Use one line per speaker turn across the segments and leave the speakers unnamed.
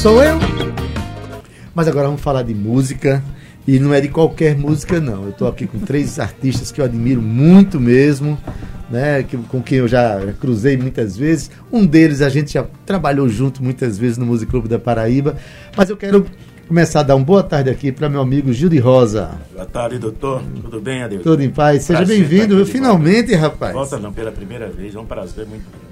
sou eu. Mas agora vamos falar de música. E não é de qualquer música, não. Eu estou aqui com três artistas que eu admiro muito mesmo, né? Que, com quem eu já cruzei muitas vezes. Um deles a gente já trabalhou junto muitas vezes no Music Clube da Paraíba. Mas eu quero começar a dar uma boa tarde aqui para meu amigo Gil de Rosa.
Boa tarde, doutor. Tudo bem, Adeus?
Tudo em paz. Seja bem-vindo. Finalmente, volta. rapaz.
Volta não, pela primeira vez. É um prazer muito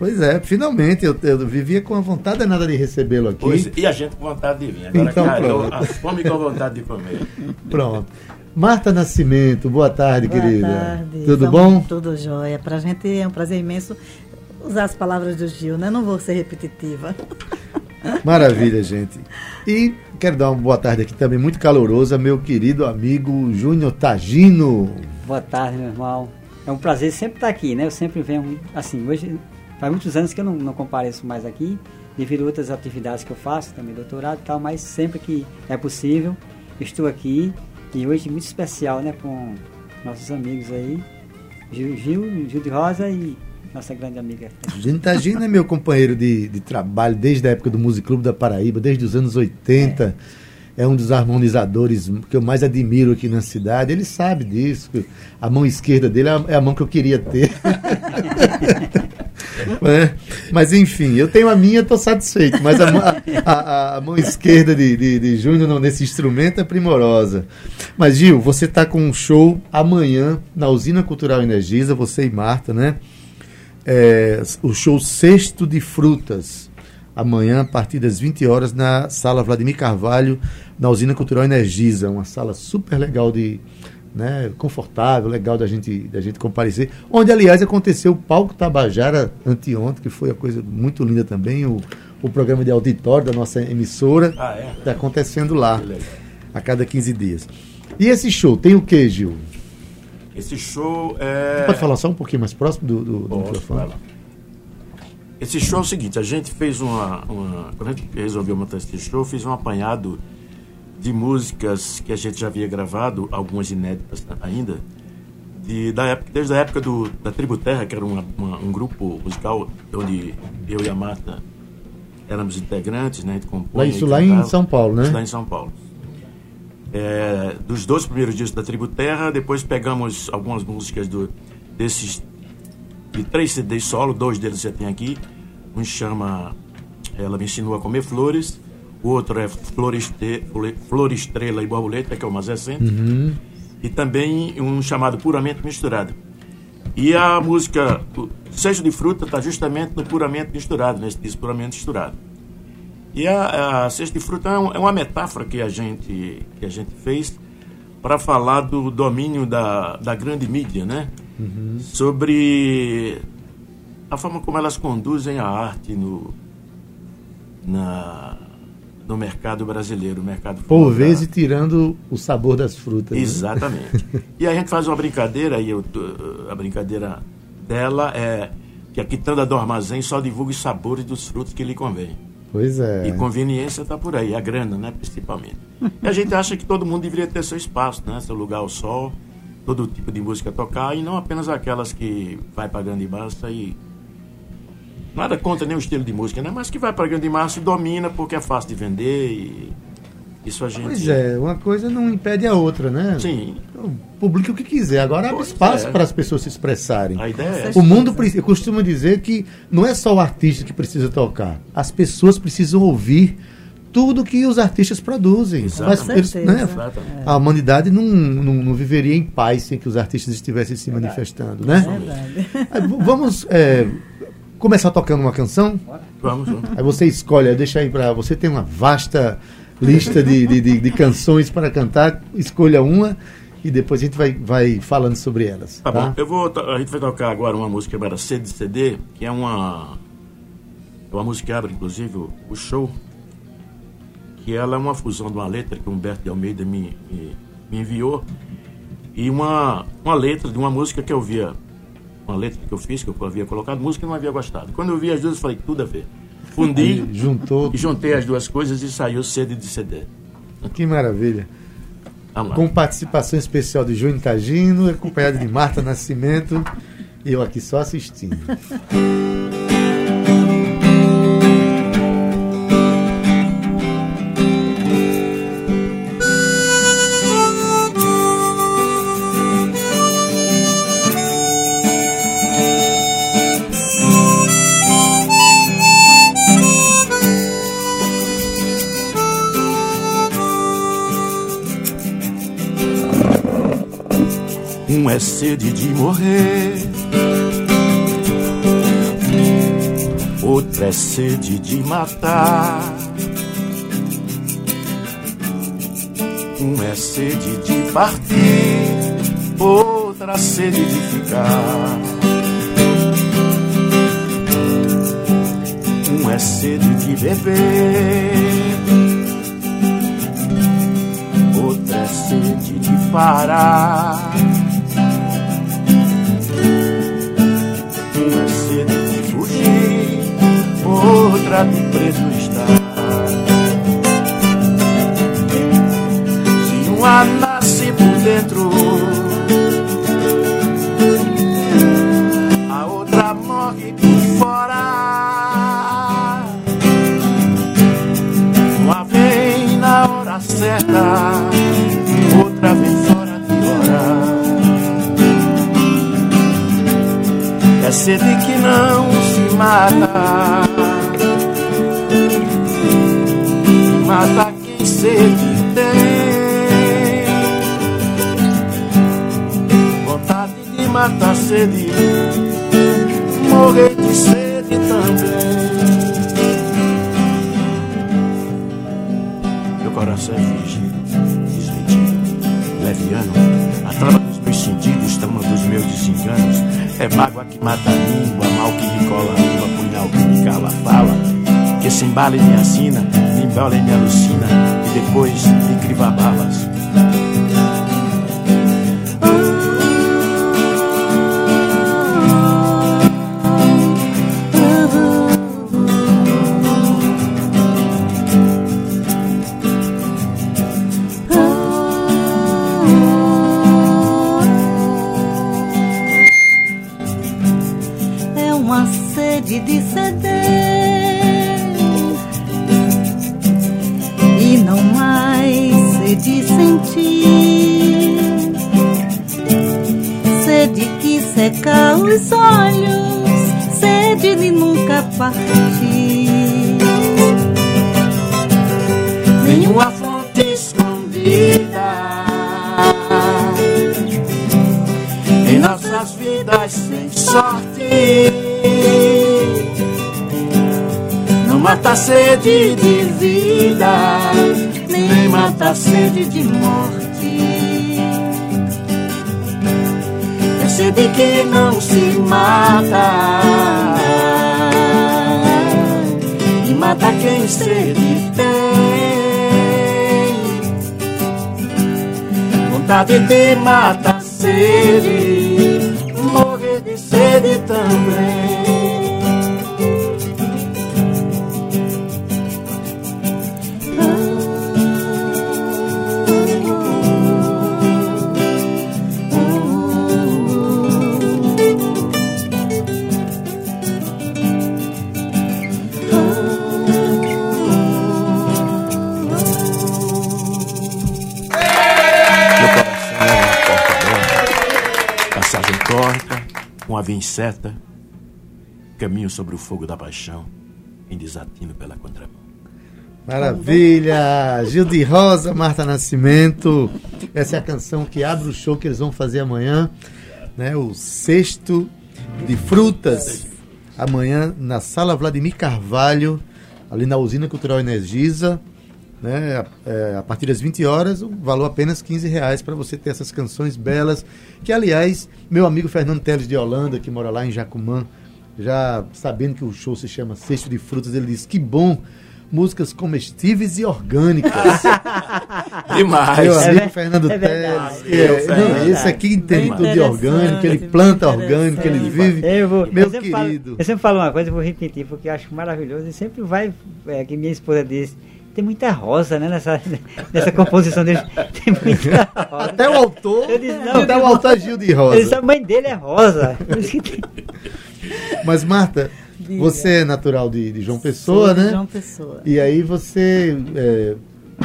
Pois é, finalmente, eu, eu vivia com a vontade danada de recebê-lo aqui. Pois,
e a gente com vontade de vir. Agora, então, cara, eu, a fome com vontade de comer.
Pronto. Marta Nascimento, boa tarde,
boa
querida.
Tarde.
Tudo bom?
Tudo jóia. Para a gente é um prazer imenso usar as palavras do Gil, né? Não vou ser repetitiva.
Maravilha, gente. E quero dar uma boa tarde aqui também, muito calorosa, meu querido amigo Júnior Tagino.
Boa tarde, meu irmão. É um prazer sempre estar aqui, né? Eu sempre venho, assim, hoje Faz muitos anos que eu não, não compareço mais aqui, devido a outras atividades que eu faço, também doutorado e tal, mas sempre que é possível, estou aqui. E hoje muito especial, né, com nossos amigos aí, Gil, Gil, Gil de Rosa e nossa grande amiga.
Gina é meu companheiro de, de trabalho desde a época do Music Clube da Paraíba, desde os anos 80. É. é um dos harmonizadores que eu mais admiro aqui na cidade. Ele sabe disso. A mão esquerda dele é a é mão que eu queria ter. É. Mas enfim, eu tenho a minha, estou satisfeito. Mas a, a, a, mão esquerda de, de, de Júnior nesse instrumento é primorosa. Mas Gil, você está com um show amanhã na Usina Cultural Energisa, você e Marta, né? É, o show Sexto de Frutas. Amanhã, a partir das 20 horas, na sala Vladimir Carvalho, na Usina Cultural Energisa. Uma sala super legal de, né, confortável, legal da gente, da gente comparecer. Onde, aliás, aconteceu o Palco Tabajara anteontem, que foi uma coisa muito linda também, o, o programa de auditório da nossa emissora. Está ah, é? Tá acontecendo lá, a cada 15 dias. E esse show, tem o que, Gil?
Esse show é. Você
pode falar só um pouquinho mais próximo do, do, do microfone?
Esse show é o seguinte, a gente fez uma, uma. Quando a gente resolveu montar esse show, fiz um apanhado de músicas que a gente já havia gravado, algumas inéditas ainda, de, da época, desde a época do, da Tribo Terra, que era uma, uma, um grupo musical onde eu e a Marta éramos integrantes, né?
Lá, isso lá em São Paulo, né? Isso
lá em São Paulo. É, dos dois primeiros discos da Tribo Terra, depois pegamos algumas músicas do, desses de três CDs solo, dois deles já tem aqui. Um chama Ela Me Ensinou a Comer Flores, o outro é Floreste, Florestrela e Borboleta, que é o mais recente, uhum. e também um chamado Puramente Misturado. E a música Seja de Fruta está justamente no Puramente Misturado, nesse disco Puramente Misturado. E a, a de Fruta é, um, é, uma metáfora que a gente, que a gente fez para falar do domínio da, da grande mídia, né? Uhum. Sobre a forma como elas conduzem a arte no, na, no mercado brasileiro, o mercado
Por vezes tirando o sabor das frutas.
Né? Exatamente. Né? e a gente faz uma brincadeira, e eu, a brincadeira dela é que a quitanda do armazém só divulga os sabores dos frutos que lhe convém.
Pois é.
E conveniência está por aí, a grana, né, principalmente. e a gente acha que todo mundo deveria ter seu espaço, né, seu lugar ao sol, todo tipo de música tocar, e não apenas aquelas que vai pagando e basta e Nada contra nem o estilo de música, né? Mas que vai para grande massa e domina porque é fácil de vender e isso a gente.
Pois é, uma coisa não impede a outra, né?
Sim.
Então, publique o que quiser. Agora abre espaço é. para as pessoas se expressarem.
A ideia é.
O mundo, eu costumo dizer que não é só o artista que precisa tocar. As pessoas precisam ouvir tudo que os artistas produzem.
Mas eles, né,
a humanidade não, não, não, viveria em paz sem que os artistas estivessem se Verdade. manifestando, né? Verdade. Vamos é, começar tocando uma canção?
Vamos, vamos.
Aí você escolhe, deixa aí para você tem uma vasta lista de, de, de, de, canções para cantar, escolha uma e depois a gente vai, vai falando sobre elas.
Tá, tá? bom, eu vou, a gente vai tocar agora uma música para C de CD, que é uma, é uma música que abre inclusive o, o, show, que ela é uma fusão de uma letra que o Humberto de Almeida me, me, me enviou e uma, uma letra de uma música que eu via uma letra que eu fiz, que eu havia colocado, música e não havia gostado. Quando eu vi as duas, eu falei, tudo a ver. Fundi,
juntou.
e juntei as duas coisas e saiu CD de CD.
Que maravilha. Com participação especial de Júnior Tagino, acompanhado de Marta Nascimento, e eu aqui só assistindo.
Um é sede de morrer, outra é sede de matar. Um é sede de partir, outra sede de ficar. Um é sede de beber, outra é sede de parar. Outra preso estar. Se uma nasce por dentro, a outra morre por fora. Uma vem na hora certa, outra vem fora de hora. É sede que não se mata, sede tem. Vontade de matar sede, morrer de sede também. Meu coração é virgem, desmentido, leviano. A trava dos meus sentidos, trama dos meus desenganos. É mágoa que mata a língua, mal que me cola a língua, punhal que me cala a fala. Que se embala e me assina, me embola e me alucina, depois me criva balas. Nem mata a sede de morte. Sede que não se mata e mata quem sede tem. Vontade de matar sede, morrer de sede também. Inceta, caminho sobre o fogo da paixão, em desatino pela contramão.
Maravilha! Gil de Rosa, Marta Nascimento. Essa é a canção que abre o show que eles vão fazer amanhã, né? O sexto de frutas. Amanhã na Sala Vladimir Carvalho, ali na Usina Cultural Energisa. Né? É, a partir das 20 horas, o valor apenas 15 reais para você ter essas canções belas. Que, aliás, meu amigo Fernando Teles de Holanda, que mora lá em Jacumã, já sabendo que o show se chama Sexto de Frutas, ele disse: que bom, músicas comestíveis e orgânicas.
Demais.
Meu
É
amigo
ver-
Fernando
é.
Teles.
É
É, não, esse aqui entende tudo de orgânico, ele planta orgânico, ele vive.
Eu, vou,
Meu
eu, sempre falo,
querido.
eu sempre falo uma coisa, eu vou repetir, porque eu acho maravilhoso e sempre vai, é, que minha esposa diz, tem muita rosa, né, nessa, nessa composição dele, tem muita rosa.
Até o autor,
disse, não,
até o autor Gil de
Ele disse,
Rosa.
a mãe dele é rosa.
Mas, Marta,
Diga.
você é natural de, de João Pessoa,
Sou de
né?
João Pessoa.
E aí você. é,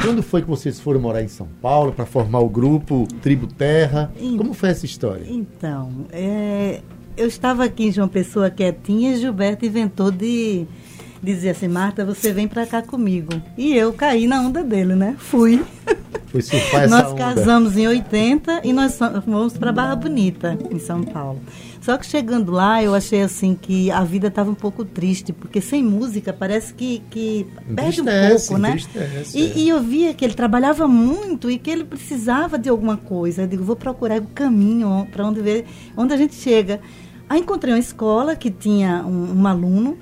quando foi que vocês foram morar em São Paulo para formar o grupo Tribo Terra?
Em-
Como foi essa história?
Então, é, eu estava aqui em João Pessoa quietinha e Gilberto inventou de dizer assim, Marta, você vem pra cá comigo. E eu caí na onda dele, né? Fui.
Foi surfar essa
nós
onda.
casamos em 80 e nós fomos para Barra Bonita, em São Paulo. Só que chegando lá, eu achei assim que a vida estava um pouco triste, porque sem música parece que, que perde um pouco, né?
entristece, é.
E, e eu via que ele trabalhava muito e que ele precisava de alguma coisa. Eu digo, vou procurar o caminho para onde ver, onde a gente chega. Aí encontrei uma escola que tinha um, um aluno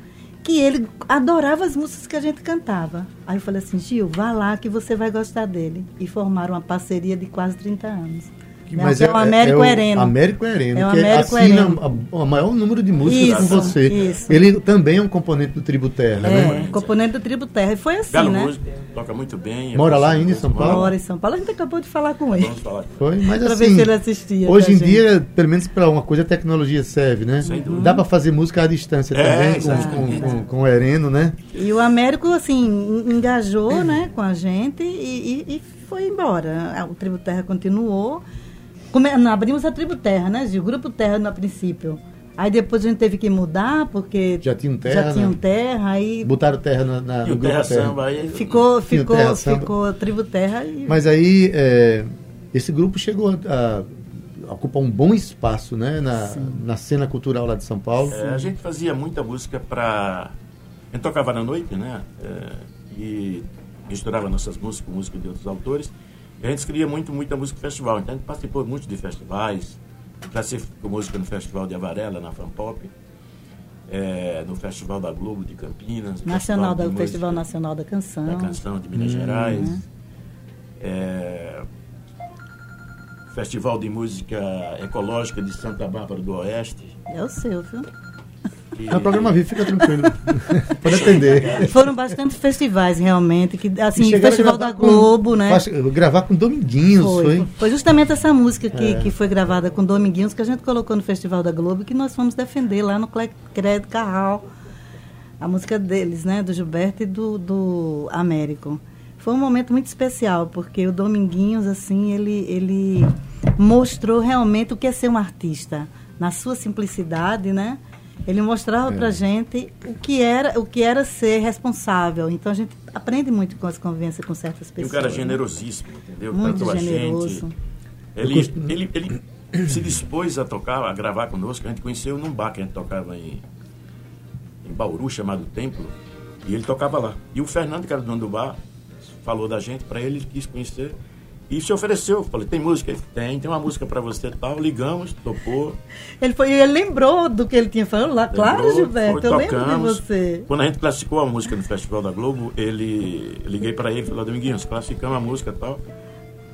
que ele adorava as músicas que a gente cantava. Aí eu falei assim, Gil, vá lá que você vai gostar dele. E formaram uma parceria de quase 30 anos.
Que-
Né? Que é o Américo
o
Hereno.
Américo Hereno,
É o
que
Américo
assina
Hereno.
a- o maior número de músicas
Isso,
com você.
isso.
Ele também é um componente do Tribo Terra, né?
É, componente do Tribo Terra. E foi assim,
Belo
né?
músico, toca muito bem.
Mora lá ainda em São. Paulo?
Mora em São Paulo. A gente acabou de falar com ele.
Vamos falar.
Foi, mas
Pra ver
assim,
se ele assistia
hoje em
gente.
dia, pelo menos para uma coisa, a tecnologia serve, né?
Sem dúvida.
Dá para fazer música à distância
É,
também, com, com, com, com o Hereno, né?
E o Américo, assim, en- engajou né, com a gente e, e- e foi embora. O Tribo Terra continuou. Come- não, abrimos a Tribo Terra, né, Gil? Grupo Terra no princípio. Aí depois a gente teve que mudar, porque
Já tinham terra,
já tinham
né?
terra, aí
Botaram terra na, na,
E
no
o Terra
grupo Terra.
Samba aí.
ficou, ficou,
Terra Samba.
ficou Tribo Terra e
Mas aí, é, esse grupo chegou a, a ocupar um bom espaço, né? Na, na cena cultural lá de São Paulo.
É, a gente fazia muita música para. A gente tocava na noite, né? É, e misturava nossas músicas com música de outros autores. A gente escrevia muito, muita música de festival. Então a gente participou muito de festivais. Com música no Festival de Avarela, na Fanpop. É, no Festival da Globo de Campinas.
Nacional,
Festival
da,
Música
Festival Nacional da Canção.
da Canção de Minas Gerais. É, Festival de Música Ecológica de Santa Bárbara do Oeste.
É o seu, viu?
E-
É o programa vivo, fica tranquilo. Pode atender.
Foram bastante festivais, realmente. Que, assim, o Festival da
com-
Globo, né?
faz- gravar com Dominguinhos, foi?
Foi, foi justamente essa música que,
É.
que foi gravada com Dominguinhos que a gente colocou no Festival da Globo que nós fomos defender lá no Crédito Carral. A música deles, né? Do Gilberto e do, do Américo. Foi um momento muito especial, porque o Dominguinhos, assim, ele, ele mostrou realmente o que é ser um artista. Na sua simplicidade, né? Ele mostrava
É.
pra gente o que, era, o que era ser responsável. Então a gente aprende muito com as convivências com certas
E um
pessoas.
cara generosíssimo, entendeu?
Muito
Tratou
generoso.
gente. Ele, ele, ele se dispôs a tocar, a gravar conosco. A gente conheceu num bar que a gente tocava em, em Bauru, chamado Templo. E ele tocava lá. E o Fernando, que era o dono do bar, falou da gente para ele, ele quis conhecer. E se ofereceu. Falei, tem música? Ele, tem, tem uma música para você e tal. Ligamos, topou.
Ele, foi, ele lembrou do que ele tinha falado lá. Claro,
Lembrou,
Gilberto,
foi,
eu lembro de você.
Quando a gente classificou a música no Festival da Globo, ele eu liguei para ele e falei, Dominguinhos, classificamos a música e tal.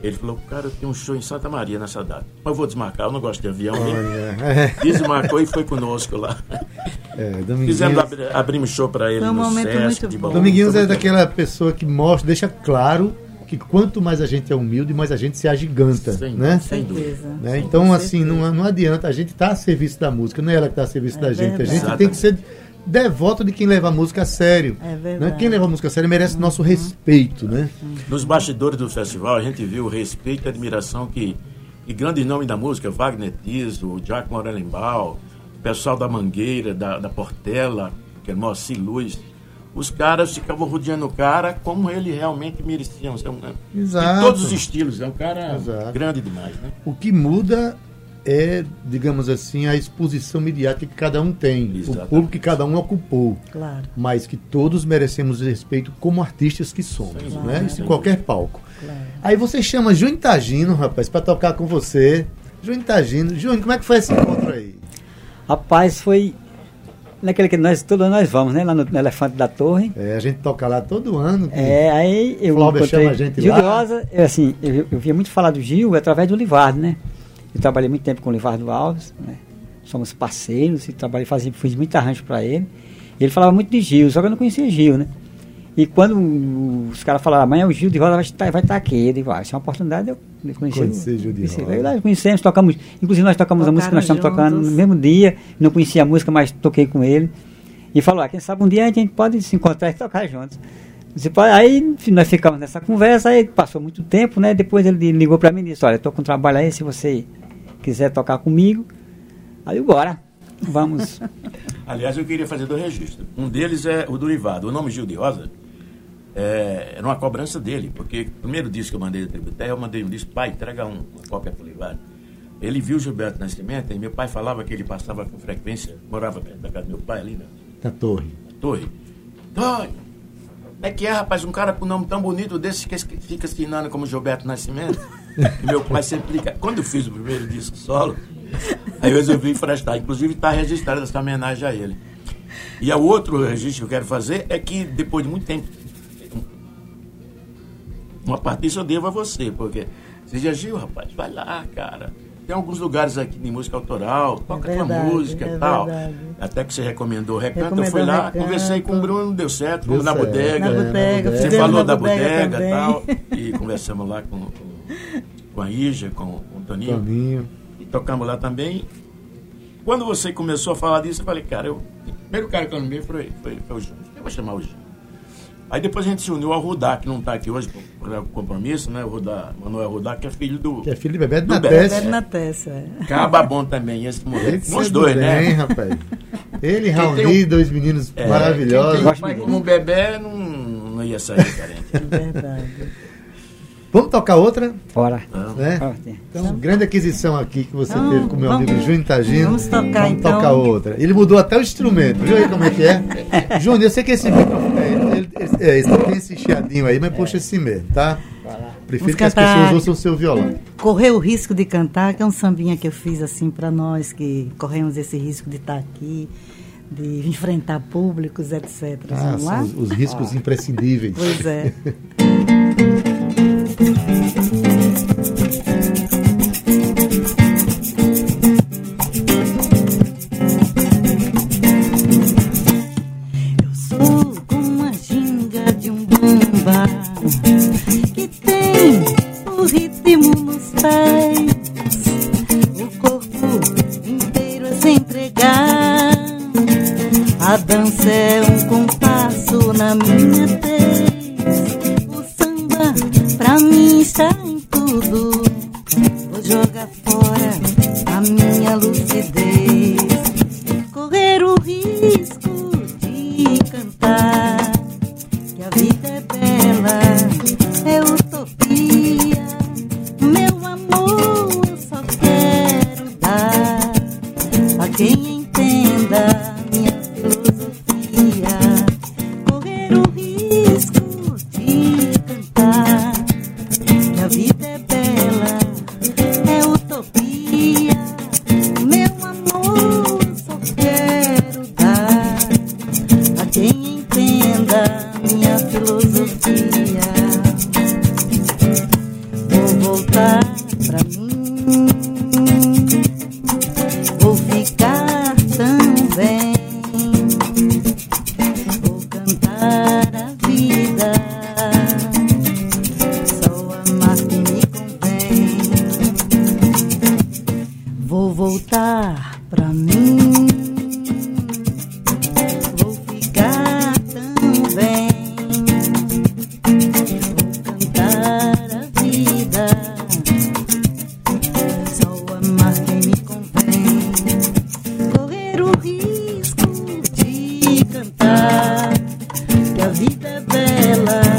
Ele falou, cara, eu tenho um show em Santa Maria nessa data. Mas eu vou desmarcar, eu não gosto de avião. Ele
Olha,
desmarcou e foi conosco lá.
é, Dominguinhos,
Fizemos, abri- abrimos show para ele
um
no Sesc
muito
de
bom.
Dominguinhos é daquela pessoa que mostra, deixa claro que quanto mais a gente é humilde, mais a gente se agiganta,
Sem
né?
dúvida, sem dúvida.
Né? Então, assim, não, não adianta, a gente está a serviço da música, não é ela que está a serviço
É
da gente. A
verdade.
gente tem que ser devoto de quem leva a música a sério.
É
né?
verdade.
Quem leva a música a sério merece nosso respeito, né?
Nos bastidores do festival, a gente viu o respeito e a admiração que, que grandes nomes da música, Wagner Tiso, Jack Morelenbaum, o pessoal da Mangueira, da, da Portela, que é Moacir Luz, os caras ficavam rodeando o cara como ele realmente merecia.
Exato.
De todos os estilos, é um cara
Exato.
grande demais, né?
O que muda é, digamos assim, a exposição midiática que cada um tem,
Exatamente.
o público que cada um ocupou.
Claro,
Mas que todos merecemos respeito como artistas que somos,
Sem
né?
dúvida.
Isso em qualquer palco.
claro.
Aí você chama Júnior Tagino, rapaz, pra tocar com você. Júnior Tagino. Júnior, como é que foi esse encontro aí?
Rapaz, foi naquele que nós, todo ano nós vamos, né? Lá no, no Elefante da Torre.
É, a gente toca lá todo ano.
É, aí eu encontrei
chama a gente
Gil
lá.
Rosa, eu, assim, eu, eu via muito falar do Gil através do Livardo, né? Eu trabalhei muito tempo com o Livardo Alves, né? Somos parceiros e trabalhei, fazia, fiz muito arranjo para ele. E ele falava muito de Gil, só que eu não conhecia Gil, né? E quando os caras falaram, amanhã o Gil de Rosa vai estar, vai estar aqui, eu digo, ah, isso é uma oportunidade de eu conhecer,
Conhecer Gil de. Rosa.
Aí lá conhecemos, tocamos, inclusive nós tocamos a música que nós estamos
Tocaram
tocando no
juntos.
mesmo dia, não conhecia a música, mas toquei com ele. E falou, ah, quem sabe um dia a gente pode se encontrar e tocar juntos. Aí nós ficamos nessa conversa, aí passou muito tempo, né? Depois ele ligou para mim e disse, olha, estou com um trabalho aí, se você quiser tocar comigo. Aí eu, bora, vamos.
Aliás, eu queria fazer dois registros. Um deles é o do Rivado. O nome Gil de Rosa é, era uma cobrança dele, porque o primeiro disco que eu mandei da Tribo Terra, eu mandei um disco, pai, entrega um, uma cópia pro Livário. Ele viu Gilberto Nascimento e meu pai falava que ele passava com frequência, morava perto da casa do meu pai ali, né?
Da torre.
Torre. Torre, como é que é, rapaz? Um cara com nome tão bonito desse que fica assinando como Gilberto Nascimento. E meu pai sempre liga. Quando eu fiz o primeiro disco solo, aí eu resolvi emprestar. Inclusive está registrado essa homenagem a ele. E o outro registro que eu quero fazer é que depois de muito tempo, uma parte disso eu devo a você, porque você já Gil, rapaz, vai lá, cara. Tem alguns lugares aqui de música autoral, toca é verdade, tua música e é tal. Verdade. Até que você recomendou recomendou eu fui lá, recanto. conversei com o Bruno, deu certo, deu na, certo. Bodega,
na bodega.
Você falou da bodega e tal. E conversamos lá com, com, com a Ija, com, com o Toninho. Toninho. Tocamos lá também. Quando você começou a falar disso, eu falei, cara, eu, o primeiro cara que eu lembrei foi, foi, foi o Júnior. Eu vou chamar o Júnior. Aí depois a gente se uniu ao Rudá, que não está aqui hoje por compromisso, né? O Rudá, Manuel Rudá, que é filho do.
Que é filho de Bebeto Natés.
Bebeto Natés, é.
Caba bom também, esse moleque. Os dois, né?
Bem, rapaz. Ele e Raoni, um... dois meninos é, maravilhosos.
Pai como bebê não, não ia sair carente. É verdade.
Vamos tocar outra?
Bora.
Né? Então, grande aquisição aqui que você teve com meu amigo Júnior Tagino.
Vamos tocar vamos
então. tocar outra. Ele mudou até o instrumento. Viu aí como é que é? Júnior, eu sei que esse microfone. Ele, ele, é, ele tem esse chiadinho aí, mas puxa esse mesmo, tá? Prefiro que as pessoas ouçam o seu violão.
Correr o risco de cantar, que é um sambinha que eu fiz assim para nós que corremos esse risco de estar tá aqui, de enfrentar públicos, etc.
Ah, Vamos lá? Os, os riscos ah. imprescindíveis.
Pois é. Thank you. Maryland.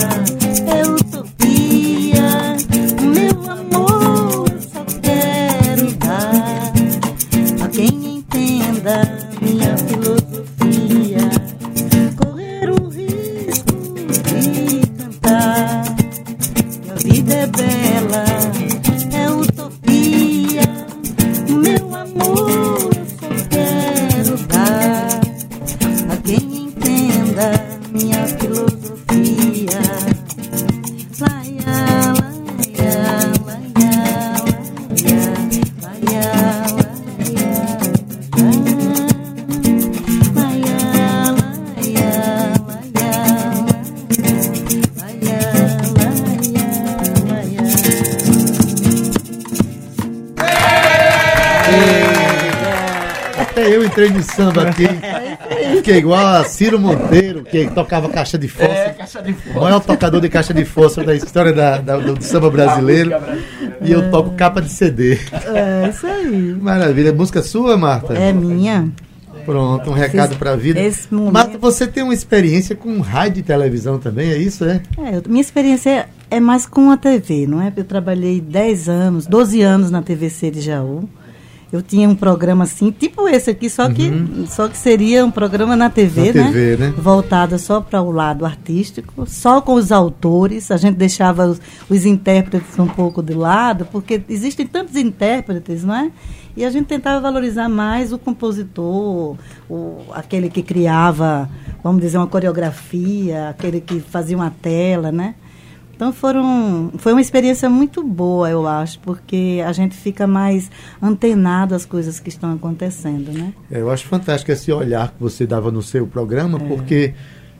Samba aqui. Fiquei igual a Ciro Monteiro, que tocava caixa de fósforo. É, caixa de fósforo. O maior tocador de caixa de fósforo da história da, da do samba brasileiro. E eu toco capa de CD.
É, isso aí.
Maravilha. Música sua, Marta?
É minha.
Pronto, um recado para a vida.
Momento-
Marta, você tem uma experiência com rádio e televisão também, é isso, é?
É, eu- minha experiência é mais com a TV, não é? Eu trabalhei 10 anos, 12 anos na TVC de Jaú. Eu tinha um programa assim, tipo esse aqui, só que, só que seria um programa na TV,
Na
né?
TV, né?
Voltado só para o lado artístico, só com os autores. A gente deixava os, os intérpretes um pouco de lado, porque existem tantos intérpretes, não é? E a gente tentava valorizar mais o compositor, o, aquele que criava, vamos dizer, uma coreografia, aquele que fazia uma tela, né? Então foram, foi uma experiência muito boa, eu acho, porque a gente fica mais antenado às coisas que estão acontecendo, né?
É, Eu acho fantástico esse olhar que você dava no seu programa,
É.
porque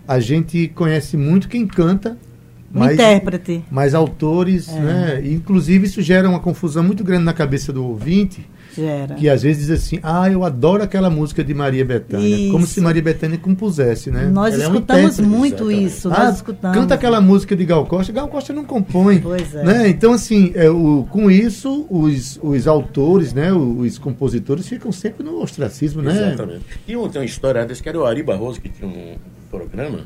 a gente conhece muito quem canta, mas,
intérprete.
mas autores,
É.
né? Inclusive isso gera uma confusão muito grande na cabeça do ouvinte,
Gera.
que às vezes diz assim, ah, eu adoro aquela música de Maria Bethânia, como
Isso.
se Maria Bethânia compusesse, né?
Nós
Ela é um
escutamos muito
exatamente.
isso,
Ah,
nós escutamos.
canta aquela música de Gal Costa. Gal Costa não compõe.
Pois é.
Né? Então, assim, é, o, com isso, os, os autores, né, os compositores ficam sempre no ostracismo, né?
Exatamente. E um, tem uma história desse que era o Ari Barroso, que tinha um programa,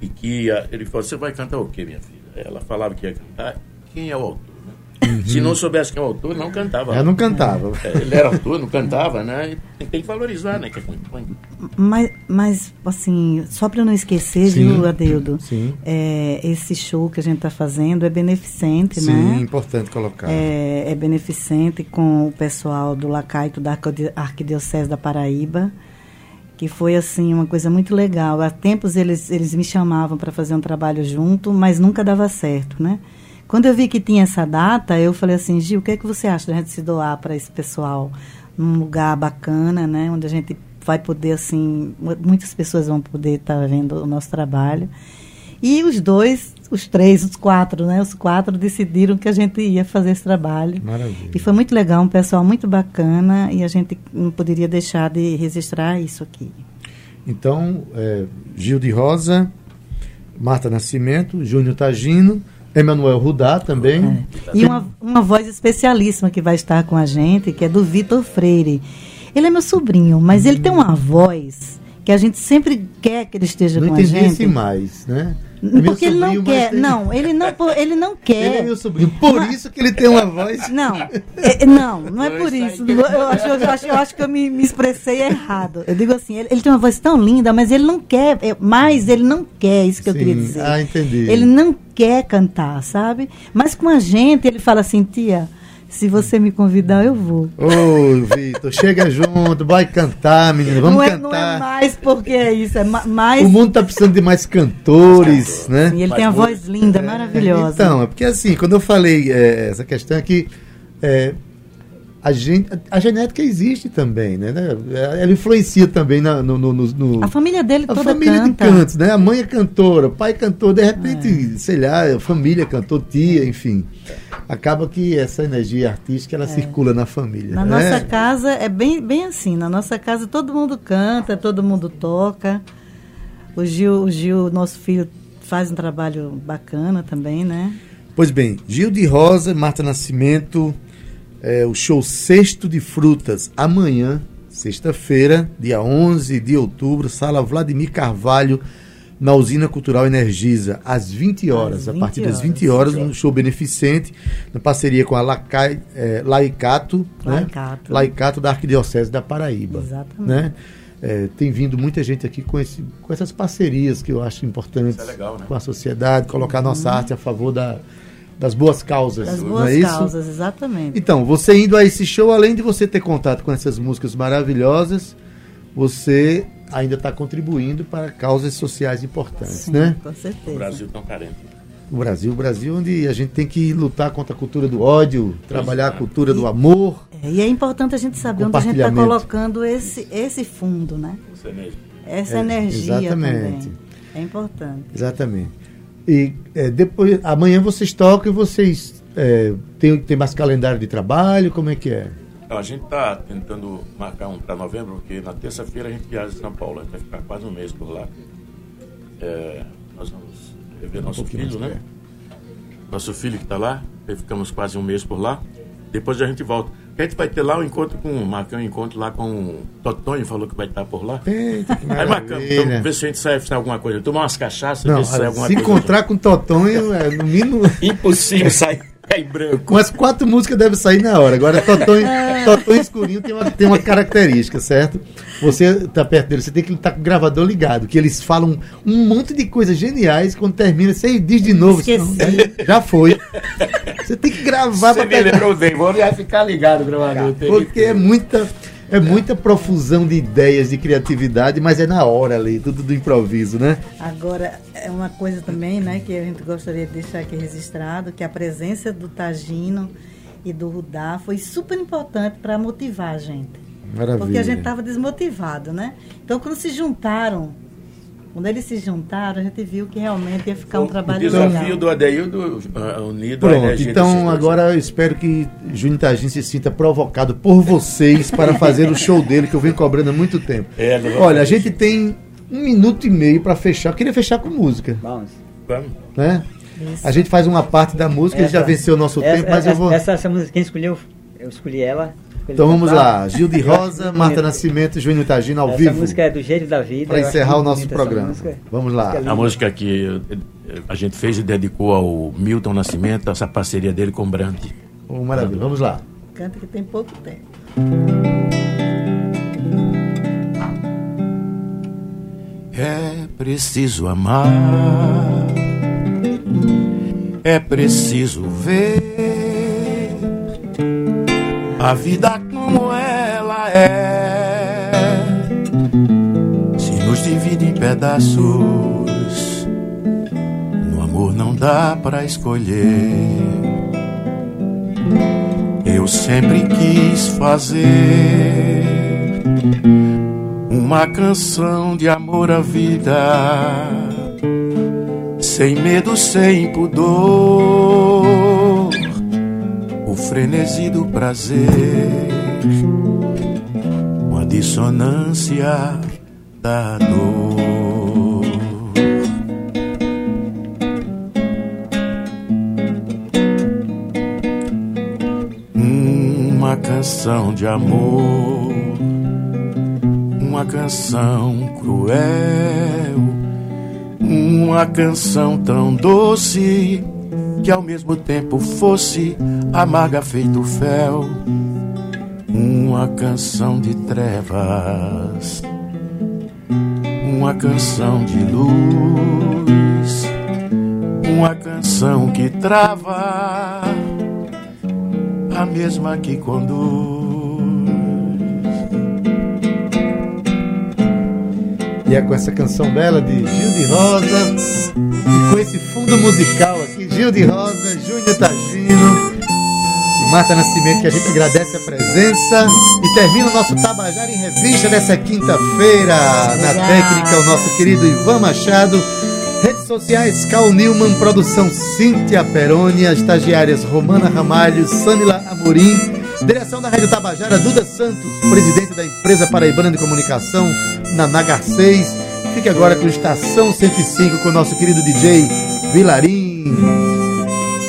e que ah, ele falou: Você vai cantar o quê, minha filha? Ela falava que ia cantar. Quem é o autor? Né? Se não soubesse quem é o autor, não cantava.
Ela não cantava.
É, Ele era autor, não cantava, né? E tem que valorizar, né? Que é compõe.
Mas, mas, assim, só para não esquecer,
Sim.
viu, Adeudo?
Sim.
É, esse show que a gente está fazendo é beneficente,
Sim,
né?
importante colocar.
É, é beneficente com o pessoal do Lacaito da Arquidiocese da Paraíba, que foi assim uma coisa muito legal. Há tempos eles, eles me chamavam para fazer um trabalho junto, mas nunca dava certo, né? Quando eu vi que tinha essa data, eu falei assim, Gil, o que é que você acha da gente se doar para esse pessoal num lugar bacana, né? Onde a gente vai poder, assim, mu- muitas pessoas vão poder estar vendo o nosso trabalho. E os dois, os três, os quatro, né? Os quatro decidiram que a gente ia fazer esse trabalho.
Maravilha.
E foi muito legal, um pessoal muito bacana e a gente não poderia deixar de registrar isso aqui.
Então, é, Gil de Rosa, Marta Nascimento, Júnior Tagino, Emanuel Rudá também.
E uma, uma voz especialíssima que vai estar com a gente, que é do Vitor Freire. Ele é meu sobrinho, mas ele tem uma voz que a gente sempre quer que ele esteja
Não
com a
entendi
gente.
esse mais, né? É
Porque ele não
mas
quer.
tem-
Não, ele não, ele não quer.
Ele é meu sobrinho. Por isso que ele tem uma voz.
Não, é- não, não é por
isso.
Eu acho, eu acho, eu acho que eu me, me expressei errado. Eu digo assim, ele, ele tem uma voz tão linda, mas ele não quer, é, mais ele não quer, isso que eu
Sim.
queria dizer.
Ah, entendi.
Ele não quer cantar, sabe? Mas com a gente, ele fala assim, tia, se você me convidar, eu vou.
Ô, Vitor, chega junto, vai cantar, menina, vamos
não, é,
cantar.
não é mais porque é isso, é ma- mais.
O mundo tá precisando de mais cantores, né?
E ele
Mas
tem a voz linda, maravilhosa.
Então, é porque assim, quando eu falei é, essa questão aqui, é, a, gen- a genética existe também, né? Ela influencia também na- no, no- no-
A família dele
a
toda
família
canta.
de cantos, né? A mãe é cantora, o pai é cantor, de repente, sei lá, a família cantor, tia, enfim. Acaba que essa energia artística ela circula na família.
Na
né?
nossa casa é bem, bem assim. Na nossa casa todo mundo canta, todo mundo toca. O Gil, o Gil, nosso filho, faz um trabalho bacana também, né?
Pois bem, Gil de Rosa, Marta Nascimento, é, o show Cesto de Frutas, amanhã, sexta-feira, dia 11 de outubro, sala Vladimir Carvalho, na Usina Cultural Energisa, às 20 horas,
Às
a
20
partir das
horas.
20 horas, um show beneficente, na parceria com a Lacai, é, Laicato,
Laicato.
Né? Laicato da Arquidiocese da Paraíba.
Exatamente.
Né? É, tem vindo muita gente aqui com, esse, com essas parcerias que eu acho importantes
é legal, né?
com a sociedade, colocar nossa arte a favor da, das boas causas.
Das
não
boas
é isso?
causas, exatamente.
Então, você indo a esse show, além de você ter contato com essas músicas maravilhosas, você ainda está contribuindo para causas sociais importantes,
Sim,
né?
com certeza.
O Brasil tão carente.
O Brasil, o Brasil onde a gente tem que lutar contra a cultura do ódio, trabalhar a
é.
cultura do amor.
É, e é importante a gente saber onde a gente está colocando esse, esse fundo, né?
Você mesmo.
Essa
É,
energia
exatamente.
também. É importante.
Exatamente. E é, depois, amanhã vocês tocam e vocês é, tem, tem mais calendário de trabalho, como é que é?
Então, a gente está tentando marcar um para novembro, porque na terça-feira a gente viaja em São Paulo, a gente vai ficar quase um mês por lá. É, nós vamos rever nosso
pouquinho
filho, né? Nosso filho que está lá, aí ficamos quase um mês por lá. Depois a gente volta. A gente vai ter lá um encontro com. Marcamos um encontro lá com o Totonho, falou que vai estar por lá.
Eita, que
Aí marcamos, então, ver se a gente sai sai alguma coisa. Tomar umas cachaças,
Não,
ver se sai alguma
se
coisa.
encontrar com o Totonho, é, no mínimo,
Impossível sair em branco.
umas quatro músicas devem sair na hora. Agora, Totonho, Totonho Escurinho tem uma, tem uma característica, certo? Você tá perto dele, você tem que estar com o gravador ligado, que eles falam um monte de coisas geniais, quando termina, você diz de novo.
Esqueci.
"Não, já foi. Você tem que gravar
Você
pra
me
pegar.
lembrou bem, vou já ficar ligado, gravador.
Porque é muita, é muita profusão de ideias, de criatividade, mas é na hora ali, tudo do improviso, né?
Agora, é uma coisa também, né, que a gente gostaria de deixar aqui registrado, que a presença do Tagino e do Rudá foi super importante para motivar a gente.
Maravilha.
Porque a gente estava desmotivado, né? Então, quando se juntaram, quando eles se juntaram, a gente viu que realmente ia ficar um
o
trabalho
desafio
legal.
do Adeildo uh, unido à
Pronto,
desses
então agora eu espero que Júnior Tagin se sinta provocado por vocês para fazer o show dele que eu venho cobrando há muito tempo.
É,
Olha, a gente tem um minuto e meio para fechar. Eu queria fechar com música,
Vamos.
Vamos.
né?
Isso.
A gente faz uma parte da música, ele já venceu o nosso
essa,
tempo, mas
essa,
eu vou.
Essa, essa música, quem escolheu, eu escolhi ela.
Então vamos lá, Gil de Rosa, Marta Nascimento, Júnior Tagino ao
essa
vivo.
música é do jeito da vida.
Para encerrar o nosso
essa
programa.
música.
Vamos lá.
A música que eh, a gente fez e dedicou ao Milton Nascimento, essa parceria dele com o Brandt.
Oh, maravilha, vamos lá.
Canta que tem pouco tempo.
É preciso amar, é preciso ver a vida como ela é. Se nos divide em pedaços, no amor não dá pra escolher. Eu sempre quis fazer uma canção de amor à vida, sem medo, sem pudor, frenesi do prazer, uma dissonância da dor. Uma canção de amor. Uma canção cruel, uma canção tão doce que ao mesmo tempo fosse amarga feito fel, uma canção de trevas, uma canção de luz, uma canção que trava, a mesma que conduz.
E é com essa canção bela de Gil de Rosa e com esse fundo musical Gil de Rosa, Júnior Tagino e Marta Nascimento, que a gente agradece a presença e termina o nosso Tabajara em Revista dessa quinta-feira. Na técnica, o nosso querido Ivan Machado. Redes sociais, Cal Newman, produção Cíntia Peroni, as estagiárias Romana Ramalho, Samila Amorim, direção da Rádio Tabajara, Duda Santos, presidente da empresa Paraibana de Comunicação, na Nagar 6. Fique agora com Estação 105 com o nosso querido DJ Vilarim.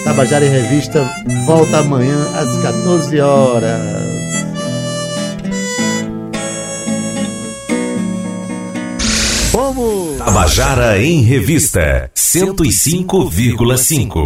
Tabajara em Revista volta amanhã às 14 horas. Vamos!
Tabajara em Revista 105,5.